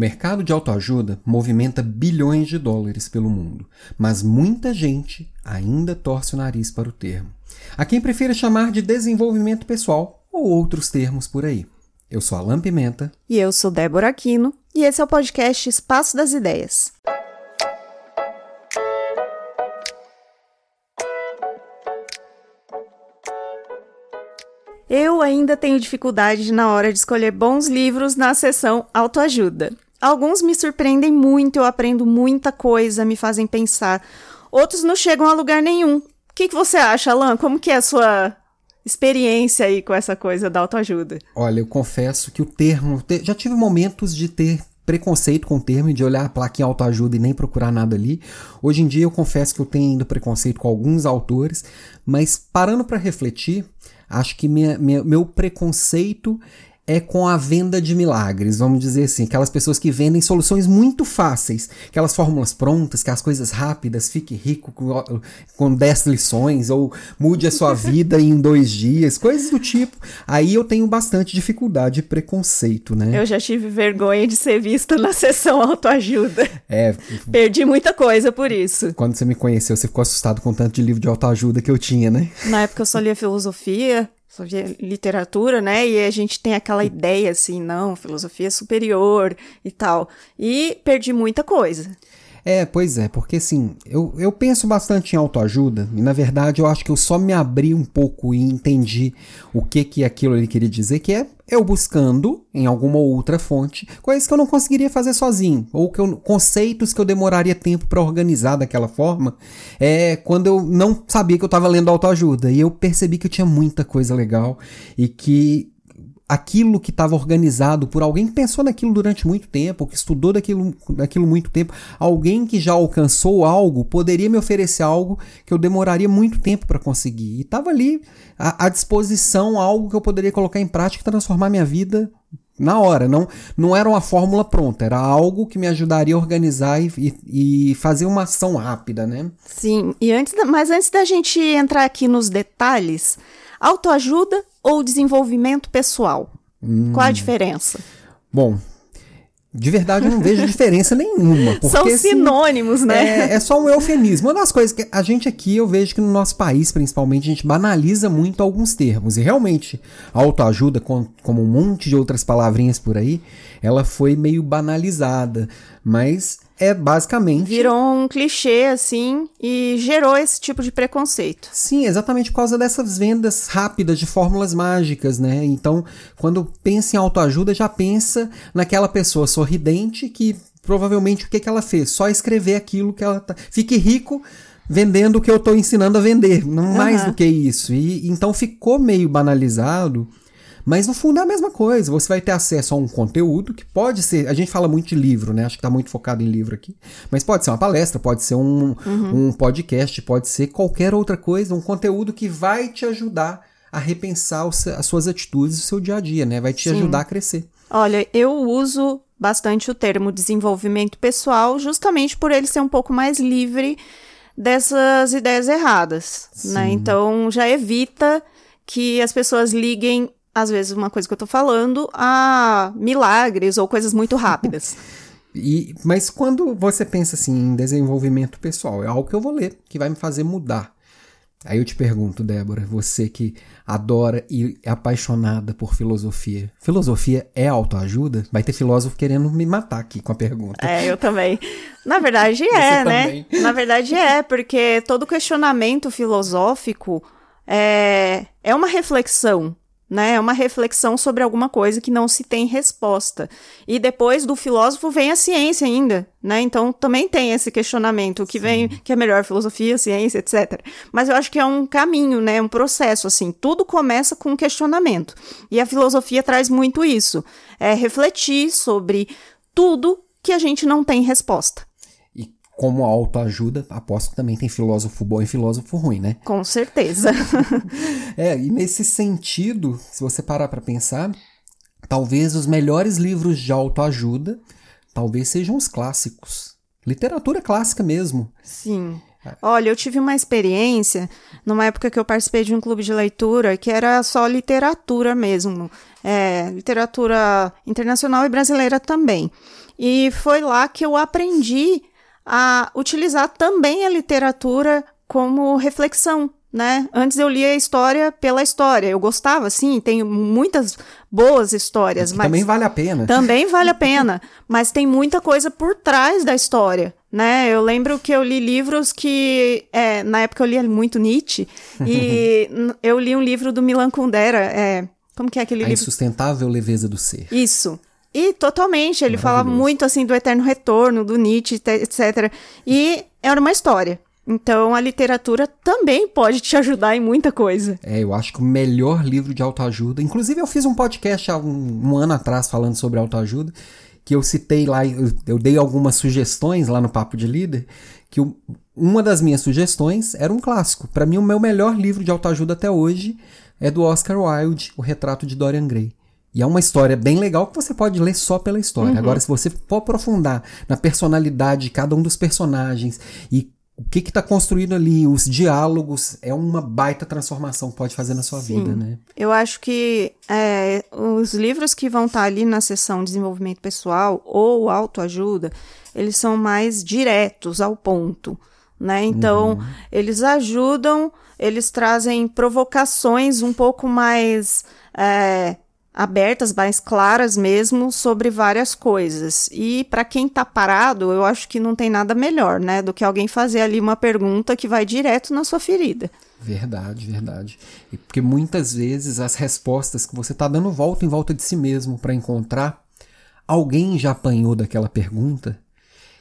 mercado de autoajuda movimenta bilhões de dólares pelo mundo, mas muita gente ainda torce o nariz para o termo. Há quem prefira chamar de desenvolvimento pessoal ou outros termos por aí. Eu sou Alan Pimenta. E eu sou Débora Aquino. E esse é o podcast Espaço das Ideias. Eu ainda tenho dificuldade na hora de escolher bons livros na seção autoajuda. Alguns me surpreendem muito, eu aprendo muita coisa, me fazem pensar. Outros não chegam a lugar nenhum. O que, que você acha, Alan? Como que é a sua experiência aí com essa coisa da autoajuda? Olha, eu confesso que o termo. Já tive momentos de ter preconceito com o termo de olhar a plaquinha autoajuda e nem procurar nada ali. Hoje em dia eu confesso que eu tenho ainda preconceito com alguns autores, mas parando para refletir, Acho que minha, minha, meu preconceito é com a venda de milagres, vamos dizer assim, aquelas pessoas que vendem soluções muito fáceis, aquelas fórmulas prontas, que as coisas rápidas, fique rico com, com 10 lições, ou mude a sua vida em dois dias, coisas do tipo. Aí eu tenho bastante dificuldade e preconceito, né? Eu já tive vergonha de ser vista na sessão autoajuda. É. Perdi muita coisa por isso. Quando você me conheceu, você ficou assustado com o tanto de livro de autoajuda que eu tinha, né? Na época eu só lia filosofia, sobre literatura, né? E a gente tem aquela ideia assim, não, filosofia superior e tal. E perdi muita coisa. É, pois é, porque assim, eu, eu penso bastante em autoajuda e na verdade eu acho que eu só me abri um pouco e entendi o que que aquilo ele queria dizer, que é eu buscando em alguma outra fonte coisas que eu não conseguiria fazer sozinho, ou que eu, conceitos que eu demoraria tempo para organizar daquela forma, é quando eu não sabia que eu estava lendo autoajuda e eu percebi que eu tinha muita coisa legal e que aquilo que estava organizado por alguém que pensou naquilo durante muito tempo, que estudou daquilo, daquilo muito tempo, alguém que já alcançou algo, poderia me oferecer algo que eu demoraria muito tempo para conseguir. E estava ali à, à, disposição algo que eu poderia colocar em prática e transformar minha vida na hora. Não, não era uma fórmula pronta, era algo que me ajudaria a organizar e, e, e fazer uma ação rápida, né? Sim, e antes, mas antes da gente entrar aqui nos detalhes, autoajuda ou desenvolvimento pessoal? Hum. Qual a diferença? Bom, de verdade eu não vejo diferença nenhuma. São assim, sinônimos, né? É, é, só um eufemismo. Uma das coisas que a gente aqui, eu vejo que no nosso país, principalmente, a gente banaliza muito alguns termos. E realmente, autoajuda, como um monte de outras palavrinhas por aí, ela foi meio banalizada. Mas é basicamente. Virou um clichê, assim, e gerou esse tipo de preconceito. Sim, exatamente por causa dessas vendas rápidas de fórmulas mágicas, né? Então, quando pensa em autoajuda, já pensa naquela pessoa sorridente que provavelmente o que, que ela fez? Só escrever aquilo que ela tá. Fique rico vendendo o que eu estou ensinando a vender, não uhum. mais do que isso. E então ficou meio banalizado mas no fundo é a mesma coisa. Você vai ter acesso a um conteúdo que pode ser. A gente fala muito de livro, né? Acho que está muito focado em livro aqui. Mas pode ser uma palestra, pode ser um, uhum. um podcast, pode ser qualquer outra coisa, um conteúdo que vai te ajudar a repensar as suas atitudes o seu dia a dia, né? Vai te Sim. ajudar a crescer. Olha, eu uso bastante o termo desenvolvimento pessoal justamente por ele ser um pouco mais livre dessas ideias erradas, né? Sim. né? Então já evita que as pessoas liguem às vezes, uma coisa que eu tô falando a milagres ou coisas muito rápidas. E, mas quando você pensa assim em desenvolvimento pessoal, é algo que eu vou ler, que vai me fazer mudar. Aí eu te pergunto, Débora, você que adora e é apaixonada por filosofia. Filosofia é autoajuda? Vai ter filósofo querendo me matar aqui com a pergunta. É, eu também. Na verdade é, né? Também. Na verdade é, porque todo questionamento filosófico é, é uma reflexão né? É uma reflexão sobre alguma coisa que não se tem resposta. E depois do filósofo vem a ciência ainda, né? Então também tem esse questionamento, o que Sim. vem, que é melhor filosofia, ciência, etc. Mas eu acho que é um caminho, né? Um processo assim. Tudo começa com um questionamento. E a filosofia traz muito isso, é refletir sobre tudo que a gente não tem resposta como autoajuda, aposto que também tem filósofo bom e filósofo ruim, né? Com certeza. é, e nesse sentido, se você parar para pensar, talvez os melhores livros de autoajuda talvez sejam os clássicos. Literatura clássica mesmo. Sim. Olha, eu tive uma experiência numa época que eu participei de um clube de leitura que era só literatura mesmo, é, literatura internacional e brasileira também. E foi lá que eu aprendi a utilizar também a literatura como reflexão, né? Antes eu lia a história pela história. Eu gostava, sim, tem muitas boas histórias, mas também vale a pena. Também vale a pena, mas tem muita coisa por trás da história, né? Eu lembro que eu li livros que é, na época eu lia muito Nietzsche e eu li um livro do Milan Kundera, é, como que é aquele a livro? A insustentável leveza do ser. Isso. E totalmente, ele fala muito assim do eterno retorno, do Nietzsche, etc. E era uma história. Então a literatura também pode te ajudar em muita coisa. É, eu acho que o melhor livro de autoajuda. Inclusive, eu fiz um podcast há um, um ano atrás falando sobre autoajuda, que eu citei lá, eu, eu dei algumas sugestões lá no Papo de Líder, que eu, uma das minhas sugestões era um clássico. Para mim, o meu melhor livro de autoajuda até hoje é do Oscar Wilde, O Retrato de Dorian Gray. E é uma história bem legal que você pode ler só pela história. Uhum. Agora, se você for aprofundar na personalidade de cada um dos personagens e o que está construído ali, os diálogos, é uma baita transformação que pode fazer na sua Sim. vida, né? Eu acho que é, os livros que vão estar tá ali na seção desenvolvimento pessoal ou autoajuda, eles são mais diretos ao ponto, né? Então, uhum. eles ajudam, eles trazem provocações um pouco mais é, abertas, mais claras mesmo sobre várias coisas. E para quem está parado, eu acho que não tem nada melhor, né, do que alguém fazer ali uma pergunta que vai direto na sua ferida. Verdade, verdade. E porque muitas vezes as respostas que você está dando volta em volta de si mesmo para encontrar, alguém já apanhou daquela pergunta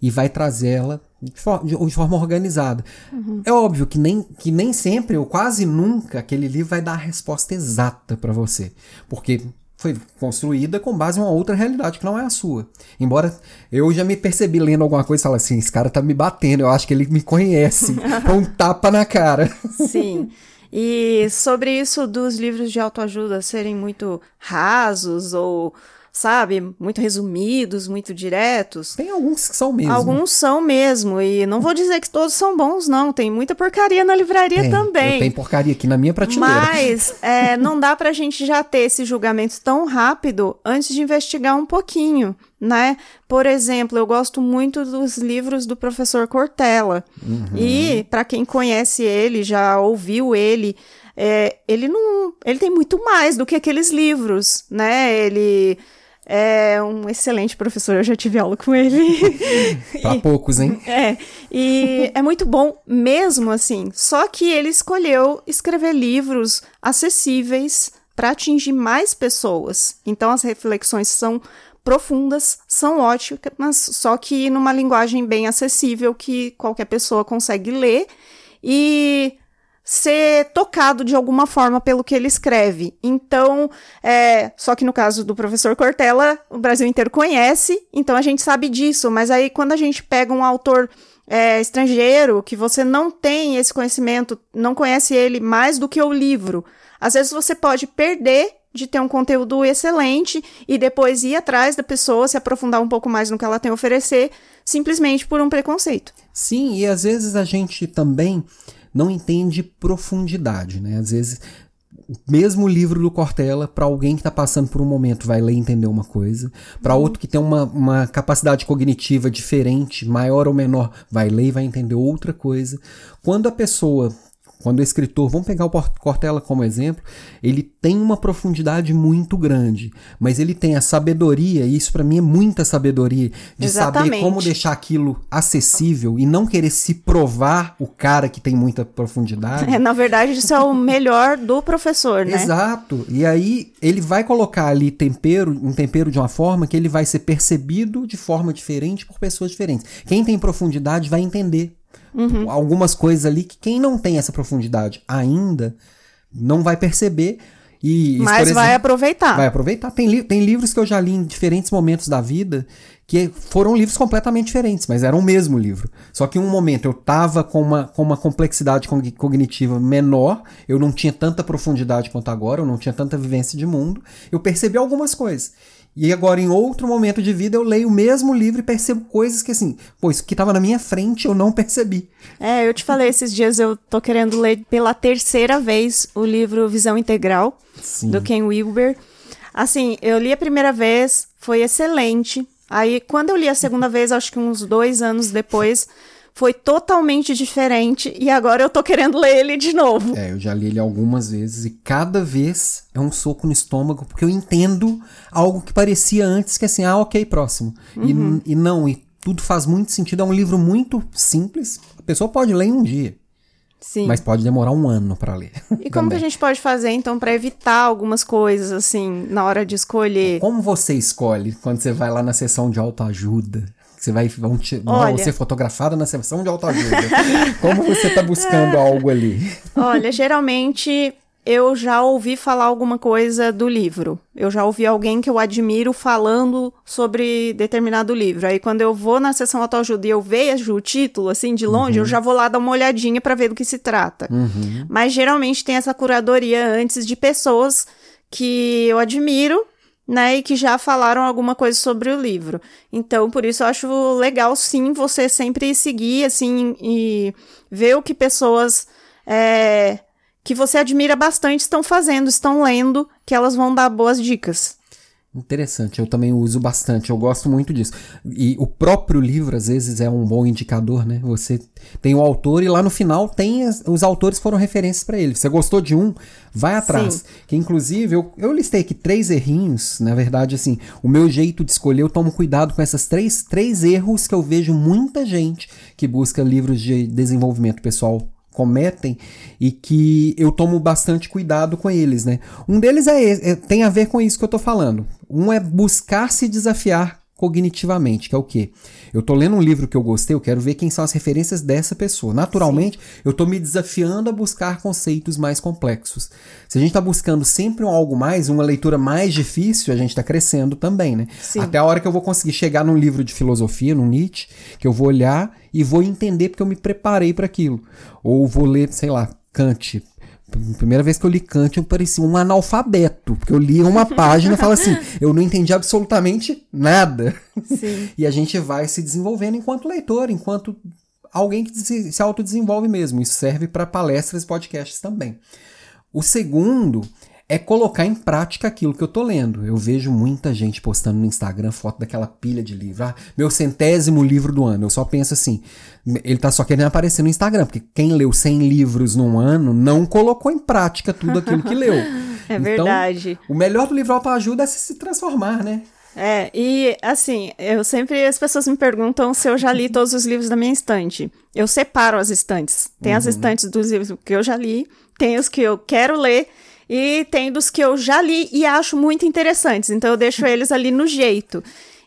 e vai trazê-la de, de, forma organizada. Uhum. É óbvio que nem, que nem sempre, ou quase nunca, aquele livro vai dar a resposta exata para você. Porque foi construída com base em uma outra realidade que não é a sua. Embora eu já me percebi lendo alguma coisa e assim, esse cara tá me batendo, eu acho que ele me conhece. com um tapa na cara. Sim. E sobre isso dos livros de autoajuda serem muito rasos ou sabe, muito resumidos, muito diretos. Tem alguns que são mesmo. Alguns são mesmo, e não vou dizer que todos são bons, não. Tem muita porcaria na livraria tem, também. Tem porcaria aqui na minha prateleira. Mas é, não dá pra gente já ter esse julgamento tão rápido antes de investigar um pouquinho. Né? Por exemplo, eu gosto muito dos livros do professor Cortella. Uhum. E, para quem conhece ele, já ouviu ele, é, ele não. Ele tem muito mais do que aqueles livros, né? Ele é um excelente professor, eu já tive aula com ele. Para poucos, hein? É. E é muito bom mesmo assim. Só que ele escolheu escrever livros acessíveis para atingir mais pessoas. Então as reflexões são profundas, são ótimas, só que numa linguagem bem acessível que qualquer pessoa consegue ler. E ser tocado de alguma forma pelo que ele escreve. Então, é, só que no caso do professor Cortella, o Brasil inteiro conhece, então a gente sabe disso, mas aí quando a gente pega um autor é, estrangeiro, que você não tem esse conhecimento, não conhece ele mais do que o livro, às vezes você pode perder de ter um conteúdo excelente e depois ir atrás da pessoa, se aprofundar um pouco mais no que ela tem a oferecer, simplesmente por um preconceito. Sim, e às vezes a gente também não entende profundidade, né? Às vezes, mesmo o livro do Cortella, para alguém que está passando por um momento, vai ler e entender uma coisa, para uhum. outro que tem uma, uma capacidade cognitiva diferente, maior ou menor, vai ler e vai entender outra coisa. Quando a pessoa quando o escritor, vamos pegar o Cortella como exemplo, ele tem uma profundidade muito grande, mas ele tem a sabedoria, e isso para mim é muita sabedoria, de Exatamente. saber como deixar aquilo acessível e não querer se provar o cara que tem muita profundidade. É, na verdade, isso é o melhor do professor, né? Exato. E aí ele vai colocar ali tempero, um tempero de uma forma que ele vai ser percebido de forma diferente por pessoas diferentes. Quem tem profundidade vai entender Uhum. Algumas coisas ali que quem não tem essa profundidade ainda não vai perceber. E, Mas exemplo, vai aproveitar. Vai aproveitar. Tem, li tem livros que eu já li em diferentes momentos da vida que foram livros completamente diferentes, mas eram o mesmo livro. Só que em um momento eu tava com uma, com uma complexidade cognitiva menor, eu não tinha tanta profundidade quanto agora, eu não tinha tanta vivência de mundo, eu percebi algumas coisas. E agora, em outro momento de vida, eu leio o mesmo livro e percebo coisas que, assim, pô, isso que estava na minha frente eu não percebi. É, eu te falei esses dias, eu tô querendo ler pela terceira vez o livro Visão Integral, Sim. do Ken Wilber. Assim, eu li a primeira vez, foi excelente. Aí, quando eu li a segunda vez, acho que uns dois anos depois, foi totalmente diferente e agora eu tô querendo ler ele de novo. É, eu já li ele algumas vezes e cada vez é um soco no estômago porque eu entendo algo que parecia antes que assim, ah, ok, próximo. Uhum. E, e não, e tudo faz muito sentido. É um livro muito simples. A pessoa pode ler em um dia. Sim. Mas pode demorar um ano para ler. E como que a gente pode fazer, então, para evitar algumas coisas, assim, na hora de escolher? Como você escolhe quando você vai lá na sessão de autoajuda? Você vai vão te, Olha... ser fotografada na sessão de autoajuda. Como você está buscando algo ali? Olha, geralmente eu já ouvi falar alguma coisa do livro. Eu já ouvi alguém que eu admiro falando sobre determinado livro. Aí quando eu vou na sessão autoajuda e eu vejo o título assim de longe, uhum. eu já vou lá dar uma olhadinha para ver do que se trata. Uhum. Mas geralmente tem essa curadoria antes de pessoas que eu admiro né, e que já falaram alguma coisa sobre o livro. Então, por isso eu acho legal sim você sempre seguir assim e ver o que pessoas é, que você admira bastante estão fazendo, estão lendo, que elas vão dar boas dicas. Interessante, eu também uso bastante, eu gosto muito disso. E o próprio livro, às vezes, é um bom indicador, né? Você tem o autor e lá no final tem as, os autores foram referências para ele. Você gostou de um, vai atrás. Sim. Que inclusive eu, eu listei aqui três errinhos, na verdade, assim, o meu jeito de escolher, eu tomo cuidado com essas três, três erros que eu vejo muita gente que busca livros de desenvolvimento pessoal cometem e que eu tomo bastante cuidado com eles, né? Um deles é, é, tem a ver com isso que eu tô falando. Um é buscar se desafiar cognitivamente, que é o quê? Eu tô lendo um livro que eu gostei, eu quero ver quem são as referências dessa pessoa. Naturalmente, Sim. eu tô me desafiando a buscar conceitos mais complexos. Se a gente tá buscando sempre um algo mais, uma leitura mais difícil, a gente tá crescendo também, né? Sim. Até a hora que eu vou conseguir chegar num livro de filosofia, num Nietzsche, que eu vou olhar e vou entender porque eu me preparei para aquilo. Ou vou ler, sei lá, Kant, Primeira vez que eu li Kant, eu parecia um analfabeto, porque eu li uma página e falo assim, eu não entendi absolutamente nada. Sim. E a gente vai se desenvolvendo enquanto leitor, enquanto alguém que se, se autodesenvolve mesmo. Isso serve para palestras e podcasts também. O segundo é colocar em prática aquilo que eu tô lendo. Eu vejo muita gente postando no Instagram foto daquela pilha de livro. Ah, meu centésimo livro do ano. Eu só penso assim, ele tá só querendo aparecer no Instagram, porque quem leu 100 livros num ano não colocou em prática tudo aquilo que leu. é então, verdade. O melhor do livro autoajuda é se transformar, né? É, e assim, eu sempre as pessoas me perguntam se eu já li todos os livros da minha estante. Eu separo as estantes. Tem uhum. as estantes dos livros que eu já li, tem os que eu quero ler e tem dos que eu já li e acho muito interessantes. Então eu deixo eles ali no jeito.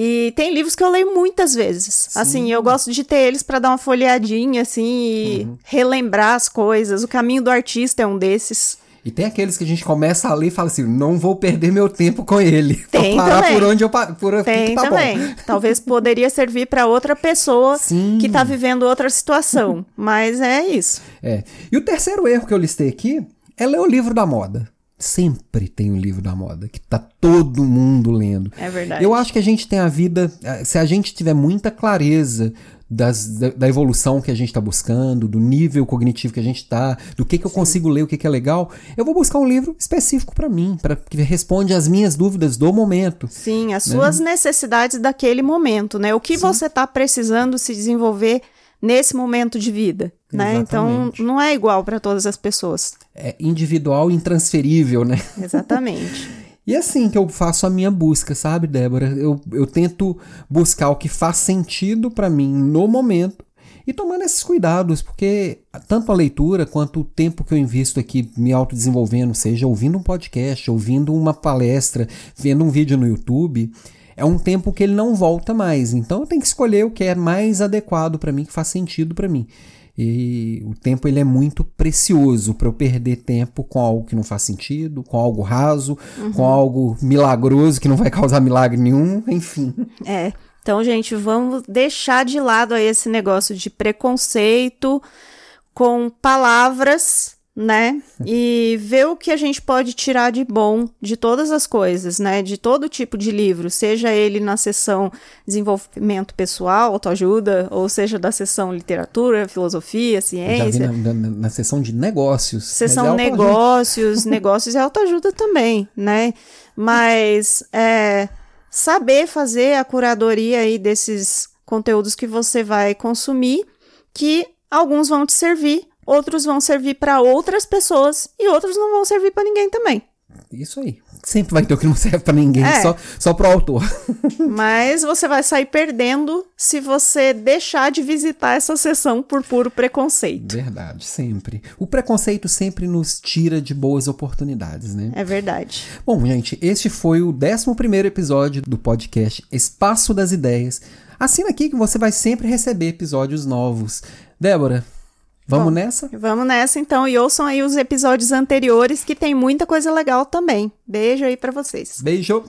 E tem livros que eu leio muitas vezes. Sim. Assim, eu gosto de ter eles para dar uma folheadinha, assim, e uhum. relembrar as coisas. O Caminho do Artista é um desses. E tem aqueles que a gente começa a ler e fala assim, não vou perder meu tempo com ele. Tem vou parar também. por onde eu por Tem tá também. Bom. Talvez poderia servir para outra pessoa Sim. que está vivendo outra situação. Mas é isso. É. E o terceiro erro que eu listei aqui é ler o livro da moda. Sempre tem um livro da moda que tá todo mundo lendo. É verdade. Eu acho que a gente tem a vida. Eh, se a gente tiver muita clareza das, da, da, evolução que a gente está buscando, do nível cognitivo que a gente está, do que, que eu Sim. consigo ler, o que, que é legal, eu vou buscar um livro específico para mim, para que responde às minhas dúvidas do momento. Sim, as né? suas necessidades daquele momento, né? O que Sim. você está precisando se desenvolver nesse momento de vida, né? Então não é igual para todas as pessoas. É individual e intransferível, né? Exatamente. E é assim que eu faço a minha busca, sabe, Débora? Eu, eu tento buscar o que faz sentido para mim no momento e tomando esses cuidados, porque tanto a leitura quanto o tempo que eu invisto aqui me autodesenvolvendo, seja ouvindo um podcast, ouvindo uma palestra, vendo um vídeo no YouTube, é um tempo que ele não volta mais. Então eu tenho que escolher o que é mais adequado para mim, que faz sentido para mim. E o tempo ele é muito precioso para eu perder tempo com algo que não faz sentido, com algo raso, uhum. com algo milagroso que não vai causar milagre nenhum, enfim. É. Então, gente, vamos deixar de lado aí esse negócio de preconceito com palavras né? E ver o que a gente pode tirar de bom de todas as coisas, né? De todo tipo de livro, seja ele na seção desenvolvimento pessoal, autoajuda, ou seja da seção literatura, filosofia, ciência. Na, na, na seção de negócios. Seção é negócios, negócios e autoajuda também, né? Mas é, saber fazer a curadoria aí desses conteúdos que você vai consumir, que alguns vão te servir, outros vão servir para outras pessoas e outros não vão servir para ninguém também. Isso aí. Sempre vai ter o que não serve para ninguém, é. só, só pro autor. Mas você vai sair perdendo se você deixar de visitar essa sessão por puro preconceito. Verdade, sempre. O preconceito sempre nos tira de boas oportunidades, né? É verdade. Bom, gente, este foi o 11 episódio do podcast Espaço das Ideias. Assina aqui que você vai sempre receber episódios novos. Débora, Vamos Bom, nessa? Vamos nessa então e ouçam aí os episódios anteriores que tem muita coisa legal também. Beijo aí para vocês. Beijo.